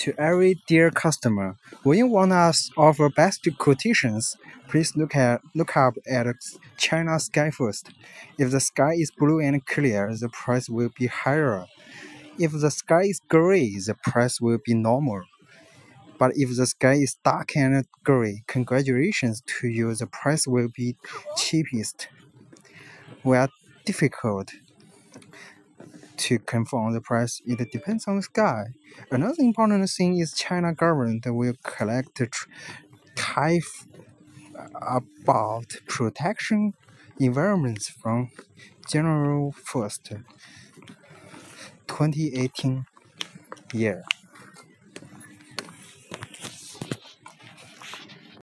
To every dear customer, when you want us offer best quotations, please look at look up at China sky first. If the sky is blue and clear, the price will be higher. If the sky is gray, the price will be normal. But if the sky is dark and gray, congratulations to you, the price will be cheapest. We are difficult to confirm the price. It depends on the sky. Another important thing is China government will collect tariff uh, about protection environments from January 1st, 2018 year.